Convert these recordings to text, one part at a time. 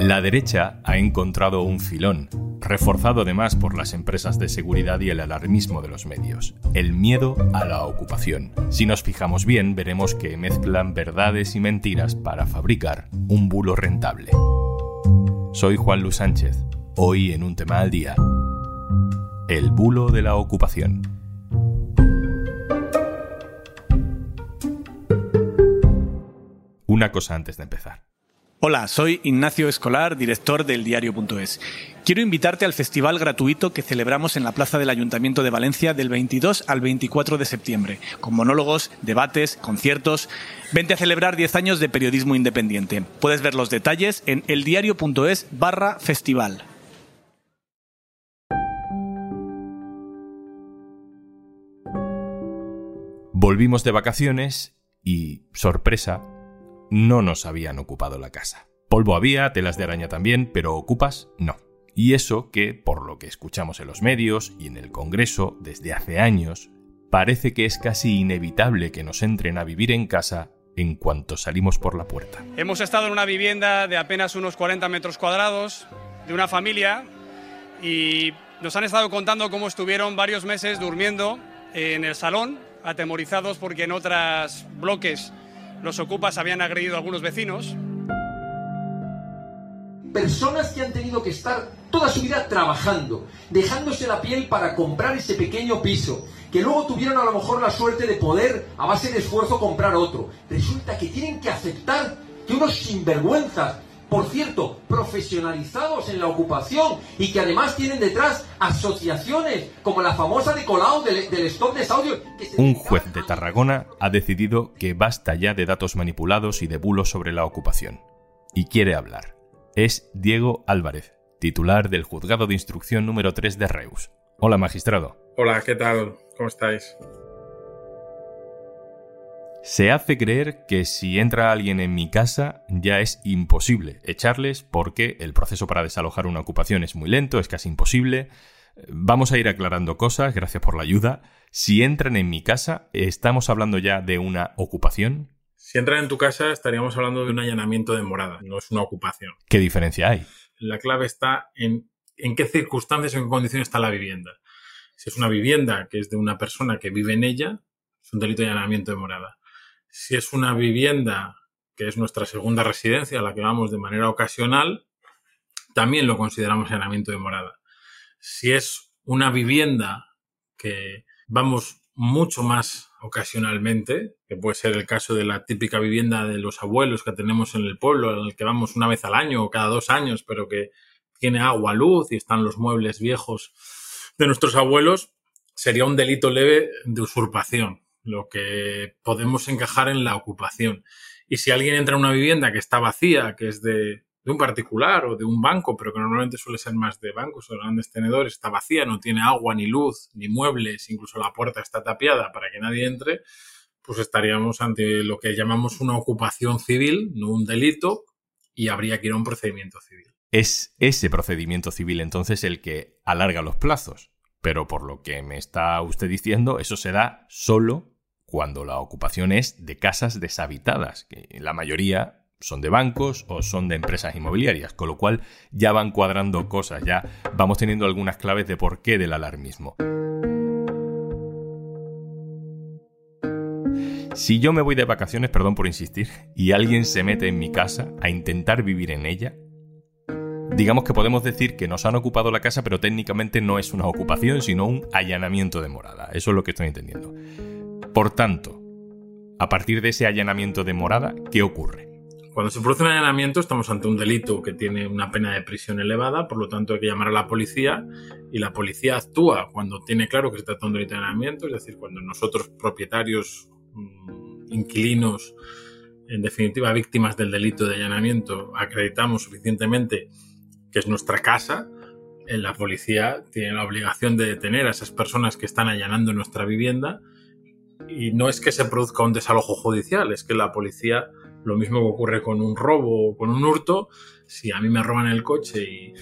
La derecha ha encontrado un filón, reforzado además por las empresas de seguridad y el alarmismo de los medios, el miedo a la ocupación. Si nos fijamos bien, veremos que mezclan verdades y mentiras para fabricar un bulo rentable. Soy Juan Luis Sánchez, hoy en un tema al día, el bulo de la ocupación. Una cosa antes de empezar. Hola, soy Ignacio Escolar, director del diario.es. Quiero invitarte al festival gratuito que celebramos en la Plaza del Ayuntamiento de Valencia del 22 al 24 de septiembre, con monólogos, debates, conciertos. Vente a celebrar 10 años de periodismo independiente. Puedes ver los detalles en eldiario.es barra festival. Volvimos de vacaciones y, sorpresa, no nos habían ocupado la casa. Polvo había, telas de araña también, pero ocupas no. Y eso que, por lo que escuchamos en los medios y en el Congreso desde hace años, parece que es casi inevitable que nos entren a vivir en casa en cuanto salimos por la puerta. Hemos estado en una vivienda de apenas unos 40 metros cuadrados, de una familia, y nos han estado contando cómo estuvieron varios meses durmiendo en el salón, atemorizados porque en otros bloques los ocupas habían agredido algunos vecinos. Personas que han tenido que estar toda su vida trabajando, dejándose la piel para comprar ese pequeño piso, que luego tuvieron a lo mejor la suerte de poder, a base de esfuerzo, comprar otro. Resulta que tienen que aceptar que unos sinvergüenzas por cierto, profesionalizados en la ocupación y que además tienen detrás asociaciones como la famosa de Colau del, stop de Saudio. Un juez de Tarragona ha decidido que basta ya de datos manipulados y de bulos sobre la ocupación. Y quiere hablar. Es Diego Álvarez, titular del Juzgado de Instrucción número 3 de Reus. Hola, magistrado. Hola, ¿qué tal? ¿Cómo estáis? Se hace creer que si entra alguien en mi casa ya es imposible echarles porque el proceso para desalojar una ocupación es muy lento, es casi imposible. Vamos a ir aclarando cosas, gracias por la ayuda. Si entran en mi casa, ¿estamos hablando ya de una ocupación? Si entran en tu casa, estaríamos hablando de un allanamiento de morada, no es una ocupación. ¿Qué diferencia hay? La clave está en en qué circunstancias o en qué condiciones está la vivienda. Si es una vivienda que es de una persona que vive en ella, es un delito de allanamiento de morada. Si es una vivienda que es nuestra segunda residencia, a la que vamos de manera ocasional, también lo consideramos allanamiento de morada. Si es una vivienda que vamos mucho más ocasionalmente, que puede ser el caso de la típica vivienda de los abuelos que tenemos en el pueblo, en el que vamos una vez al año o cada dos años, pero que tiene agua, luz y están los muebles viejos de nuestros abuelos, sería un delito leve de usurpación lo que podemos encajar en la ocupación. Y si alguien entra en una vivienda que está vacía, que es de, un particular o de un banco, pero que normalmente suele ser más de bancos o grandes tenedores, está vacía, no tiene agua, ni luz, ni muebles, incluso la puerta está tapiada para que nadie entre, pues estaríamos ante lo que llamamos una ocupación civil, no un delito, y habría que ir a un procedimiento civil. Es ese procedimiento civil entonces el que alarga los plazos. Pero por lo que me está usted diciendo, eso se da solo cuando la ocupación es de casas deshabitadas, que la mayoría son de bancos o son de empresas inmobiliarias, con lo cual ya van cuadrando cosas, ya vamos teniendo algunas claves de por qué del alarmismo. Si yo me voy de vacaciones, perdón por insistir, y alguien se mete en mi casa a intentar vivir en ella, digamos que podemos decir que nos han ocupado la casa, pero técnicamente no es una ocupación, sino un allanamiento de morada. Eso es lo que estoy entendiendo. Por tanto, a partir de ese allanamiento de morada, ¿qué ocurre? Cuando se produce un allanamiento estamos ante un delito que tiene una pena de prisión elevada, por lo tanto hay que llamar a la policía y la policía actúa cuando tiene claro que se trata de un delito de allanamiento, es decir, cuando nosotros propietarios, mm, inquilinos, en definitiva víctimas del delito de allanamiento, acreditamos suficientemente que es nuestra casa, eh, la policía tiene la obligación de detener a esas personas que están allanando nuestra vivienda y no es que se produzca un desalojo judicial, es que la policía, lo mismo que ocurre con un robo o con un hurto, si a mí me roban el coche y,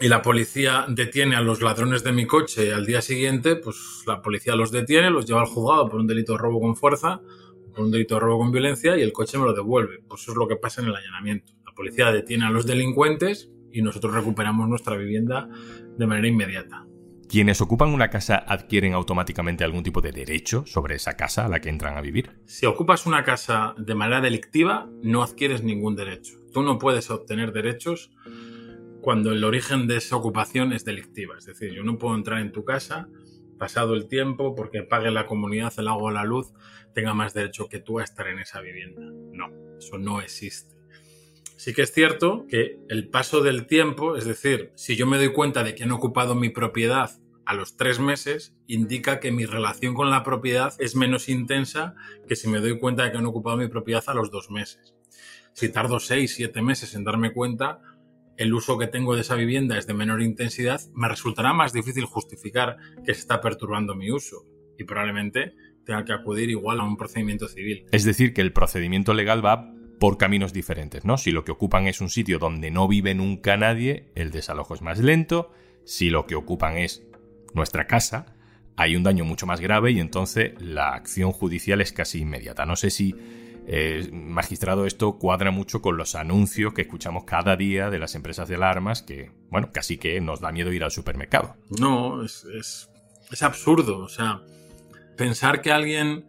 la policía detiene a los ladrones de mi coche al día siguiente, pues la policía los detiene, los lleva al juzgado por un delito de robo con fuerza, por un delito de robo con violencia y el coche me lo devuelve. Pues eso es lo que pasa en el allanamiento. La policía detiene a los delincuentes y nosotros recuperamos nuestra vivienda de manera inmediata. ¿Quienes ocupan una casa adquieren automáticamente algún tipo de derecho sobre esa casa a la que entran a vivir? Si ocupas una casa de manera delictiva, no adquieres ningún derecho. Tú no puedes obtener derechos cuando el origen de esa ocupación es delictiva. Es decir, yo no puedo entrar en tu casa pasado el tiempo porque pague la comunidad el agua o la luz, tenga más derecho que tú a estar en esa vivienda. No, eso no existe. Sí que es cierto que el paso del tiempo, es decir, si yo me doy cuenta de que han ocupado mi propiedad a los tres meses, indica que mi relación con la propiedad es menos intensa que si me doy cuenta de que han ocupado mi propiedad a los dos meses. Si tardo seis, siete meses en darme cuenta, el uso que tengo de esa vivienda es de menor intensidad, me resultará más difícil justificar que se está perturbando mi uso y probablemente tenga que acudir igual a un procedimiento civil. Es decir, que el procedimiento legal va por caminos diferentes, ¿no? Si lo que ocupan es un sitio donde no vive nunca nadie, el desalojo es más lento. Si lo que ocupan es nuestra casa, hay un daño mucho más grave y entonces la acción judicial es casi inmediata. No sé si eh, magistrado, esto cuadra mucho con los anuncios que escuchamos cada día de las empresas de alarmas que, bueno, casi que nos da miedo ir al supermercado. No, es, es, absurdo. O sea, pensar que alguien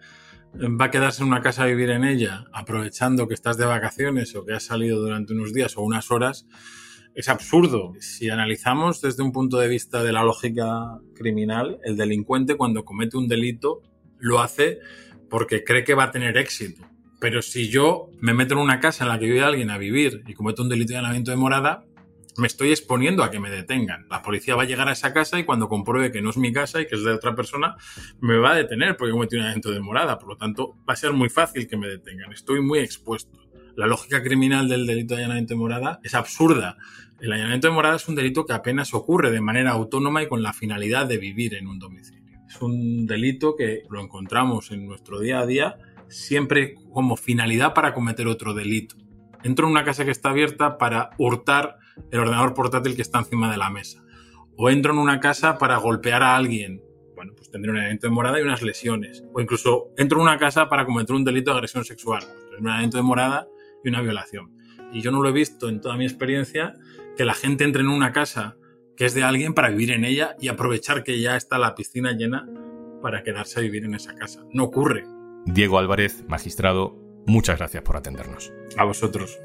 va a quedarse en una casa a vivir en ella, aprovechando que estás de vacaciones o que has salido durante unos días o unas horas, es absurdo. Si analizamos desde un punto de vista de la lógica criminal, el delincuente cuando comete un delito lo hace porque cree que va a tener éxito. Pero si yo me meto en una casa en la que vive alguien a vivir y cometo un delito de allanamiento de morada, me estoy exponiendo a que me detengan. La policía va a llegar a esa casa y cuando compruebe que no es mi casa y que es de otra persona, me va a detener porque cometí un allanamiento de morada. Por lo tanto, va a ser muy fácil que me detengan. Estoy muy expuesto. La lógica criminal del delito de allanamiento de morada es absurda. El allanamiento de morada es un delito que apenas ocurre de manera autónoma y con la finalidad de vivir en un domicilio. Es un delito que lo encontramos en nuestro día a día siempre como finalidad para cometer otro delito. Entro en una casa que está abierta para hurtar el ordenador portátil que está encima de la mesa. O entro en una casa para golpear a alguien. Bueno, pues tendré un elemento de morada y unas lesiones. O incluso entro en una casa para cometer un delito de agresión sexual. Pues un elemento de morada y una violación. Y yo no lo he visto en toda mi experiencia que la gente entre en una casa que es de alguien para vivir en ella y aprovechar que ya está la piscina llena para quedarse a vivir en esa casa. No ocurre. Diego Álvarez, magistrado, muchas gracias por atendernos. A vosotros.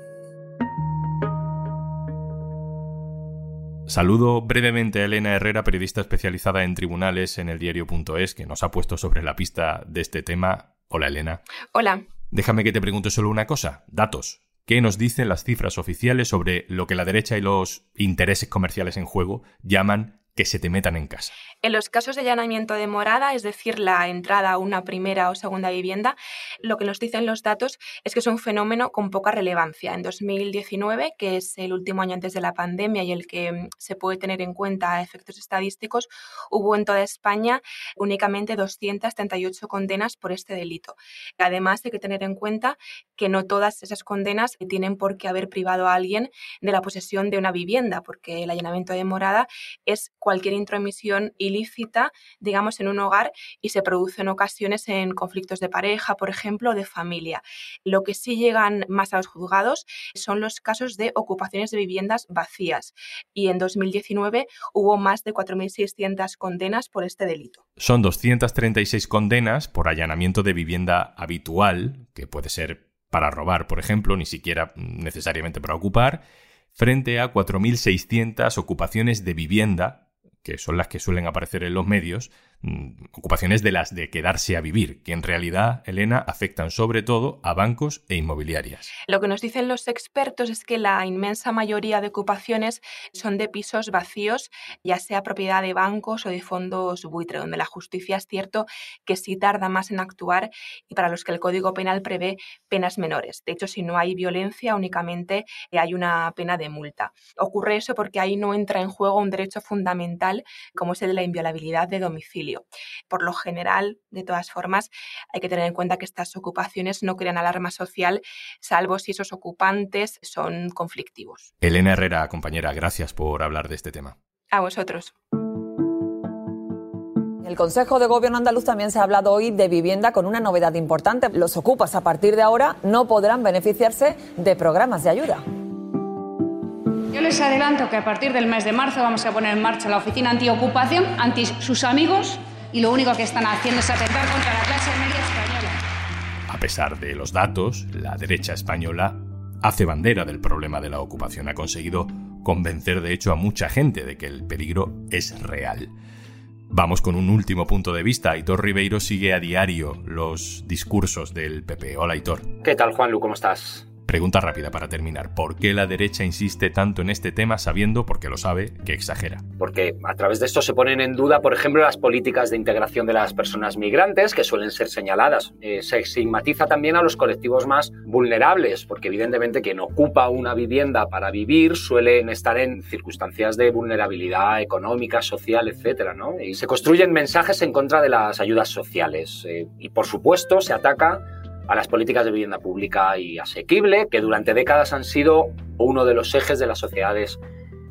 Saludo brevemente a Elena Herrera, periodista especializada en tribunales en el diario.es, que nos ha puesto sobre la pista de este tema. Hola, Elena. Hola. Déjame que te pregunte solo una cosa. Datos. ¿Qué nos dicen las cifras oficiales sobre lo que la derecha y los intereses comerciales en juego llaman que se te metan en casa? En los casos de allanamiento de morada, es decir, la entrada a una primera o segunda vivienda, lo que nos dicen los datos es que es un fenómeno con poca relevancia. En 2019, que es el último año antes de la pandemia y el que mm, se puede tener en cuenta a efectos estadísticos, hubo en toda España únicamente 238 condenas por este delito. Además, hay que tener en cuenta que no todas esas condenas tienen por qué haber privado a alguien de la posesión de una vivienda, porque el allanamiento de morada es intromisión ilícita, digamos, en un hogar y se produce en ocasiones en conflictos de pareja, por ejemplo, de familia. Lo que sí llegan más a los juzgados son los casos de ocupaciones de viviendas vacías y en 2019 hubo más de 4.600 condenas por este delito. Son 236 condenas por allanamiento de vivienda habitual, que puede ser para robar, por ejemplo, ni siquiera necesariamente para ocupar, frente a 4.600 ocupaciones de vivienda que son las que suelen aparecer en los medios, ocupaciones de las de quedarse a vivir, que en realidad, Elena, afectan sobre todo a bancos e inmobiliarias. Lo que nos dicen los expertos es que la inmensa mayoría de ocupaciones son de pisos vacíos, ya sea propiedad de bancos o de fondos buitre, donde la justicia es cierto que sí tarda más en actuar y para los que el Código Penal prevé penas menores. De hecho, si no hay violencia, únicamente hay una pena de multa. Ocurre eso porque ahí no entra en juego un derecho fundamental como es el de la inviolabilidad de domicilio. Por lo general, de todas formas, hay que tener en cuenta que estas ocupaciones no crean alarma social, salvo si esos ocupantes son conflictivos. Elena Herrera, compañera, gracias por hablar de este tema. A vosotros. El Consejo de Gobierno andaluz también se ha hablado hoy de vivienda con una novedad importante. Los ocupas a partir de ahora no podrán beneficiarse de programas de ayuda. Les adelanto que a partir del mes de marzo vamos a poner en marcha la oficina antiocupación anti sus amigos y lo único que están haciendo es atentar contra la clase media española. A pesar de los datos, la derecha española hace bandera del problema de la ocupación. Ha conseguido convencer de hecho a mucha gente de que el peligro es real. Vamos con un último punto de vista. Aitor Ribeiro sigue a diario los discursos del PP. Hola Aitor. ¿Qué tal Juanlu? ¿Cómo estás? Pregunta rápida para terminar. ¿Por qué la derecha insiste tanto en este tema sabiendo, porque lo sabe, que exagera? Porque a través de esto se ponen en duda, por ejemplo, las políticas de integración de las personas migrantes, que suelen ser señaladas. Eh, se estigmatiza también a los colectivos más vulnerables, porque evidentemente quien ocupa una vivienda para vivir suelen estar en circunstancias de vulnerabilidad económica, social, etcétera, ¿no? Y se construyen mensajes en contra de las ayudas sociales. Eh, y por supuesto se ataca a las políticas de vivienda pública y asequible, que durante décadas han sido uno de los ejes de las sociedades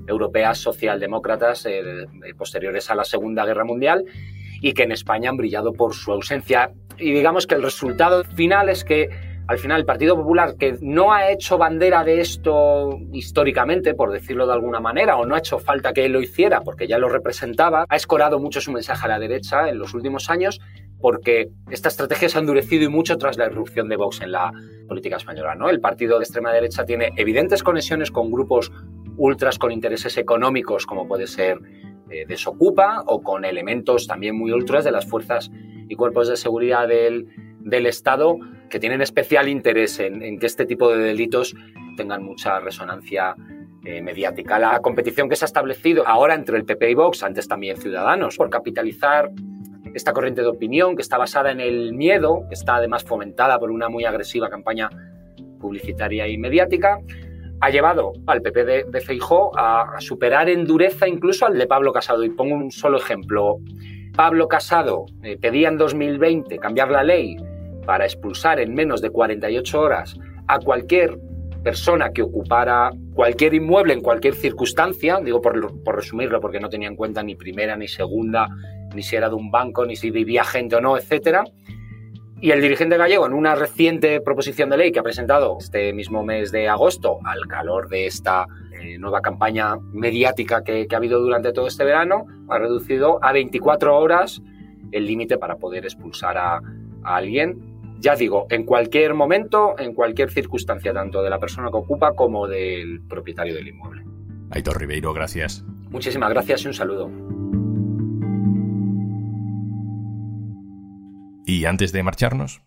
europeas socialdemócratas eh, posteriores a la Segunda Guerra Mundial y que en España han brillado por su ausencia. Y digamos que el resultado final es que al final el Partido Popular, que no ha hecho bandera de esto históricamente, por decirlo de alguna manera, o no ha hecho falta que él lo hiciera porque ya lo representaba, ha escorado mucho su mensaje a la derecha en los últimos años porque esta estrategia se ha endurecido y mucho tras la irrupción de Vox en la política española. ¿no? El partido de extrema derecha tiene evidentes conexiones con grupos ultras con intereses económicos, como puede ser eh, Desocupa, o con elementos también muy ultras de las fuerzas y cuerpos de seguridad del, del Estado, que tienen especial interés en, que este tipo de delitos tengan mucha resonancia eh, mediática. La competición que se ha establecido ahora entre el PP y Vox, antes también Ciudadanos, por capitalizar esta corriente de opinión que está basada en el miedo, que está además fomentada por una muy agresiva campaña publicitaria y mediática, ha llevado al PP de, de Feijó a, superar en dureza incluso al de Pablo Casado. Y pongo un solo ejemplo. Pablo Casado eh, pedía en 2020 cambiar la ley para expulsar en menos de 48 horas a cualquier persona que ocupara cualquier inmueble en cualquier circunstancia, digo por, por resumirlo porque no tenía en cuenta ni primera ni segunda ni si era de un banco, ni si vivía gente o no, etcétera. Y el dirigente gallego, en una reciente proposición de ley que ha presentado este mismo mes de agosto, al calor de esta eh, nueva campaña mediática que, ha habido durante todo este verano, ha reducido a 24 horas el límite para poder expulsar a, a alguien ya digo, en cualquier momento, en cualquier circunstancia, tanto de la persona que ocupa como del propietario del inmueble. Aitor Ribeiro, gracias. Muchísimas gracias y un saludo. ¿Y antes de marcharnos?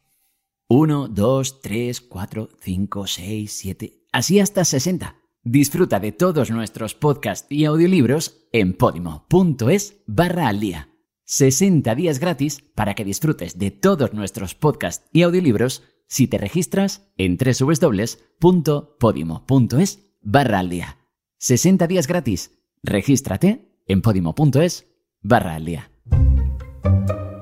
1, 2, 3, 4, 5, 6, 7, así hasta 60. Disfruta de todos nuestros podcasts y audiolibros en podimo.es barra al día. 60 días gratis para que disfrutes de todos nuestros podcasts y audiolibros si te registras en www.podimo.es barra al día. 60 días gratis. Regístrate en podimo.es barra al día.